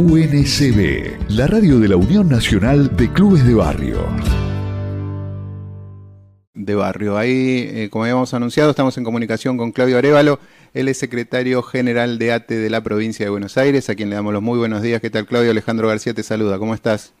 UNCB, la radio de la Unión Nacional de Clubes de Barrio. De barrio. Ahí, eh, como habíamos anunciado, estamos en comunicación con Claudio Arevalo. Él es secretario general de ATE de la provincia de Buenos Aires, a quien le damos los muy buenos días. ¿Qué tal, Claudio? Alejandro García te saluda. ¿Cómo estás?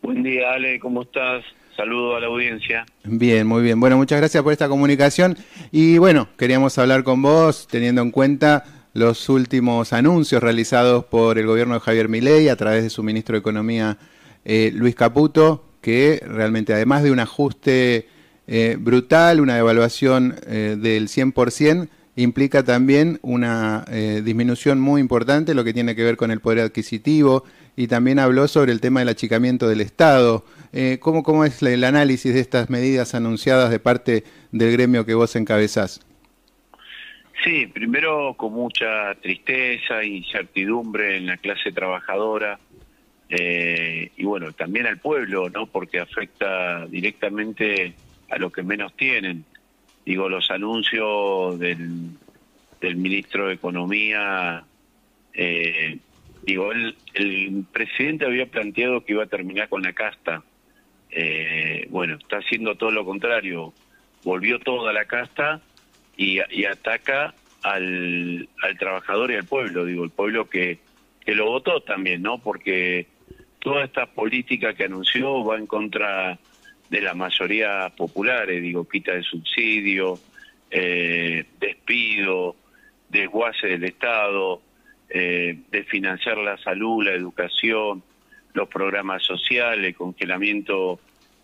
Buen día, Ale. ¿Cómo estás? Saludo a la audiencia. Bien, muy bien. Bueno, muchas gracias por esta comunicación. Y bueno, queríamos hablar con vos, teniendo en cuenta los últimos anuncios realizados por el gobierno de Javier Milei a través de su ministro de Economía, eh, Luis Caputo, que realmente además de un ajuste eh, brutal, una devaluación eh, del 100%, implica también una disminución muy importante, lo que tiene que ver con el poder adquisitivo, y también habló sobre el tema del achicamiento del Estado. ¿cómo, ¿Cómo es el análisis de estas medidas anunciadas de parte del gremio que vos encabezás? Sí, primero con mucha tristeza e incertidumbre en la clase trabajadora eh, y bueno, también al pueblo, ¿no? Porque afecta directamente a los que menos tienen. Digo, los anuncios del, del ministro de Economía, eh, digo, el, el presidente había planteado que iba a terminar con la casta. Eh, bueno, está haciendo todo lo contrario. Volvió toda la casta y, ataca al, al, trabajador y al pueblo, digo, el pueblo que, que lo votó también, ¿no? Porque toda esta política que anunció va en contra de la mayoría populares, digo, quita de subsidio, eh, despido, desguace del Estado, eh, de financiar la salud, la educación, los programas sociales, congelamiento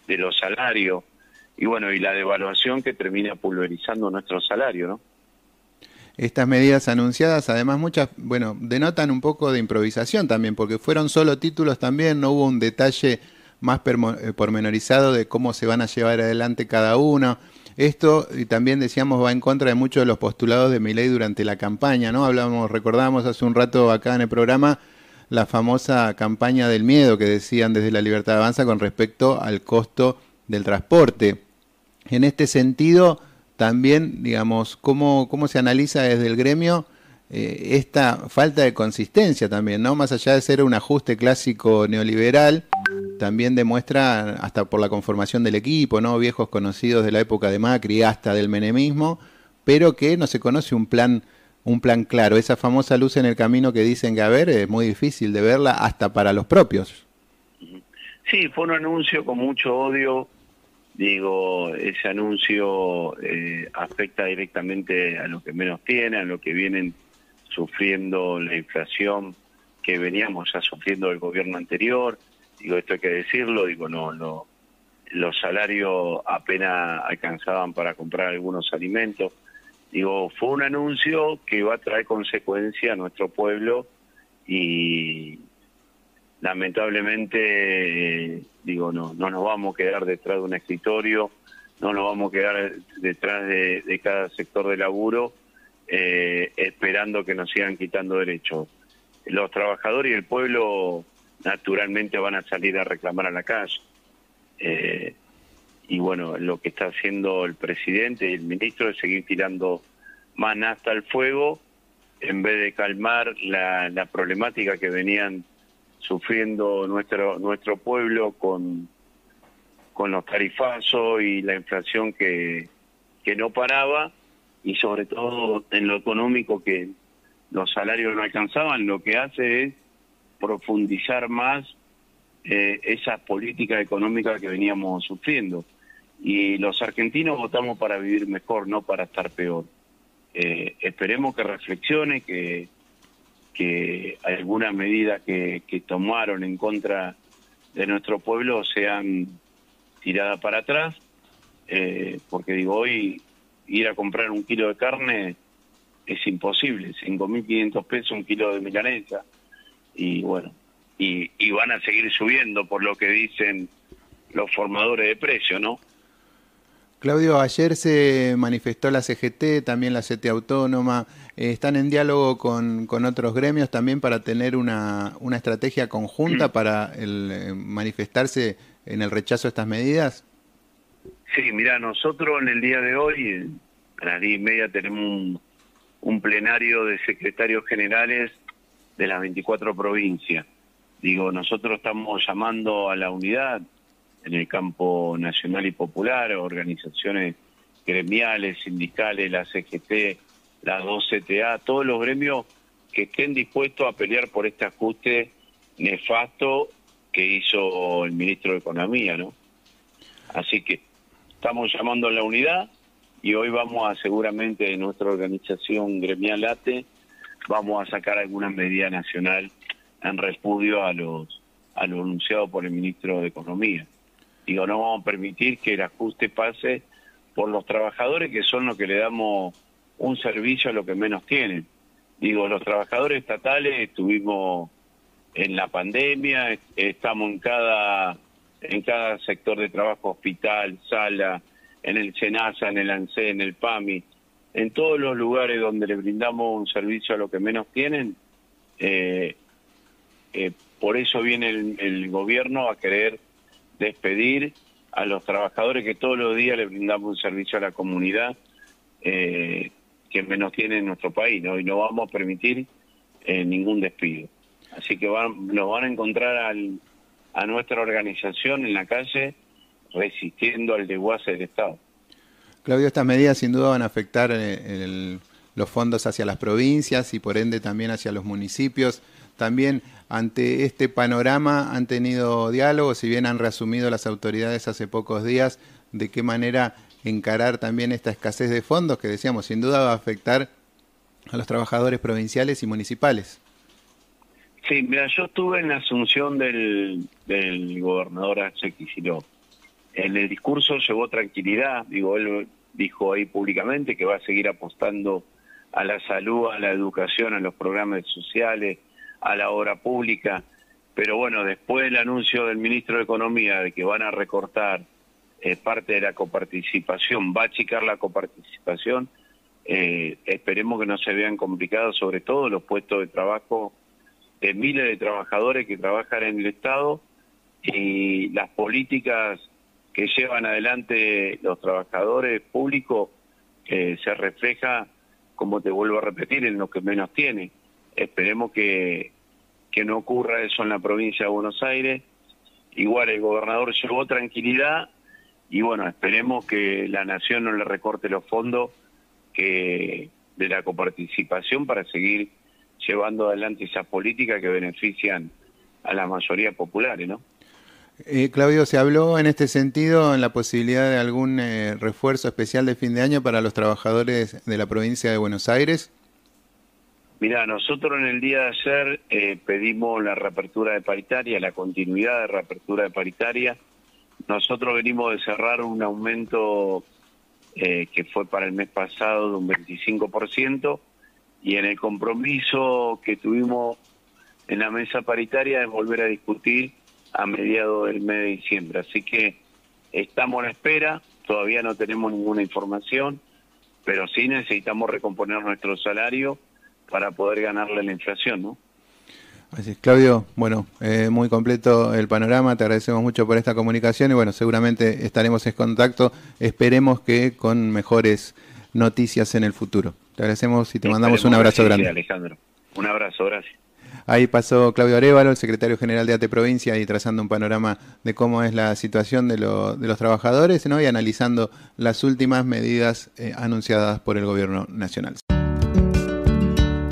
de los salarios y bueno, y la devaluación que termina pulverizando nuestro salario, ¿no? Estas medidas anunciadas, además muchas, bueno, denotan un poco de improvisación también, porque fueron solo títulos también, no hubo un detalle más eh, pormenorizado de cómo se van a llevar adelante cada uno. Esto, y también decíamos, va en contra de muchos de los postulados de mi ley durante la campaña, ¿no? Hablábamos, recordábamos hace un rato acá en el programa la famosa campaña del miedo que decían desde la Libertad Avanza con respecto al costo del transporte. En este sentido, también, digamos, cómo, cómo se analiza desde el gremio eh, esta falta de consistencia también, ¿no? Más allá de ser un ajuste clásico neoliberal, también demuestra, hasta por la conformación del equipo, ¿no? Viejos conocidos de la época de Macri hasta del menemismo, pero que no se conoce un plan un plan claro. Esa famosa luz en el camino que dicen que haber es muy difícil de verla hasta para los propios. Sí, fue un anuncio con mucho odio. Digo, ese anuncio eh, afecta directamente a los que menos tienen, a los que vienen sufriendo la inflación que veníamos ya sufriendo del gobierno anterior. Digo, esto hay que decirlo, digo, no, no, los salarios apenas alcanzaban para comprar algunos alimentos. Digo, fue un anuncio que va a traer consecuencia a nuestro pueblo y, lamentablemente, digo, no, no nos vamos a quedar detrás de un escritorio, no nos vamos a quedar detrás de, cada sector de laburo eh, esperando que nos sigan quitando derechos. Los trabajadores y el pueblo naturalmente van a salir a reclamar a la calle. Eh, y bueno, lo que está haciendo el presidente y el ministro es seguir tirando más nasta al fuego en vez de calmar la, la problemática que venían sufriendo nuestro nuestro pueblo con con los tarifazos y la inflación que, que no paraba y sobre todo en lo económico que los salarios no alcanzaban, lo que hace es profundizar más eh, esas políticas económicas que veníamos sufriendo. Y los argentinos votamos para vivir mejor, no para estar peor. Eh, esperemos que reflexione, que, que algunas medidas que, tomaron en contra de nuestro pueblo sean tiradas para atrás, eh, porque digo, hoy ir a comprar un kilo de carne es imposible, 5.500 pesos un kilo de milanesa, y bueno, y, y van a seguir subiendo por lo que dicen los formadores de precio, ¿no? Claudio, ayer se manifestó la CGT, también la CT Autónoma. Eh, ¿Están en diálogo con, con, otros gremios también para tener una, una estrategia conjunta mm. para el, eh, manifestarse en el rechazo a estas medidas? Sí, mira, nosotros en el día de hoy, a las diez y media, tenemos un, un plenario de secretarios generales de las 24 provincias. Digo, nosotros estamos llamando a la unidad en el campo nacional y popular, organizaciones gremiales, sindicales, la CGT, la 2CTA, todos los gremios que estén dispuestos a pelear por este ajuste nefasto que hizo el ministro de Economía, ¿no? Así que estamos llamando a la unidad y hoy vamos a seguramente en nuestra organización gremial ATE vamos a sacar alguna medida nacional en repudio a los a lo anunciado por el ministro de Economía. Digo, no vamos a permitir que el ajuste pase por los trabajadores que son los que le damos un servicio a lo que menos tienen. Digo, los trabajadores estatales estuvimos en la pandemia, estamos en cada en cada sector de trabajo, hospital, sala, en el SENASA, en el ANSE, en el PAMI, en todos los lugares donde le brindamos un servicio a lo que menos tienen, eh, eh, por eso viene el, gobierno a querer despedir a los trabajadores que todos los días le brindamos un servicio a la comunidad eh, que menos tiene en nuestro país. Y no vamos a permitir ningún despido. Así que van, nos van a encontrar al, a nuestra organización en la calle resistiendo al desguace del Estado. Claudio, estas medidas sin duda van a afectar eh, los fondos hacia las provincias y por ende también hacia los municipios. También ante este panorama han tenido diálogo, si bien han reasumido las autoridades hace pocos días, de qué manera encarar también esta escasez de fondos que decíamos sin duda va a afectar a los trabajadores provinciales y municipales. Sí, mira, yo estuve en la asunción del, del gobernador H. En el discurso llevó tranquilidad, digo, él dijo ahí públicamente que va a seguir apostando a la salud, a la educación, a los programas sociales, a la obra pública, pero bueno, después del anuncio del ministro de Economía de que van a recortar eh, parte de la coparticipación, va a achicar la coparticipación, eh, esperemos que no se vean complicados, sobre todo los puestos de trabajo de miles de trabajadores que trabajan en el Estado y las políticas que llevan adelante los trabajadores públicos eh, se refleja, como te vuelvo a repetir, en lo que menos tiene. Esperemos que, que no ocurra eso en la provincia de Buenos Aires. Igual el gobernador llevó tranquilidad y bueno, esperemos que la nación no le recorte los fondos que de la coparticipación para seguir llevando adelante esas políticas que benefician a la mayoría populares, ¿no? Eh, Claudio, ¿se habló en este sentido en la posibilidad de algún eh, refuerzo especial de fin de año para los trabajadores de la provincia de Buenos Aires? Mira, nosotros en el día de ayer eh, pedimos la reapertura de paritaria, la continuidad de reapertura de paritaria. Nosotros venimos de cerrar un aumento que fue para el mes pasado de un 25% y en el compromiso que tuvimos en la mesa paritaria de volver a discutir a mediados del mes de diciembre. Así que estamos a la espera, todavía no tenemos ninguna información, pero sí necesitamos recomponer nuestro salario para poder ganarle la inflación, ¿no? Así es, Claudio, bueno, eh, muy completo el panorama, te agradecemos mucho por esta comunicación y bueno, seguramente estaremos en contacto, esperemos que con mejores noticias en el futuro. Te agradecemos y te mandamos un abrazo grande. Alejandro, un abrazo, gracias. Ahí pasó Claudio Arevalo, el secretario general de ATE Provincia, y trazando un panorama de cómo es la situación de, los trabajadores ¿no? y analizando las últimas medidas eh, anunciadas por el gobierno nacional.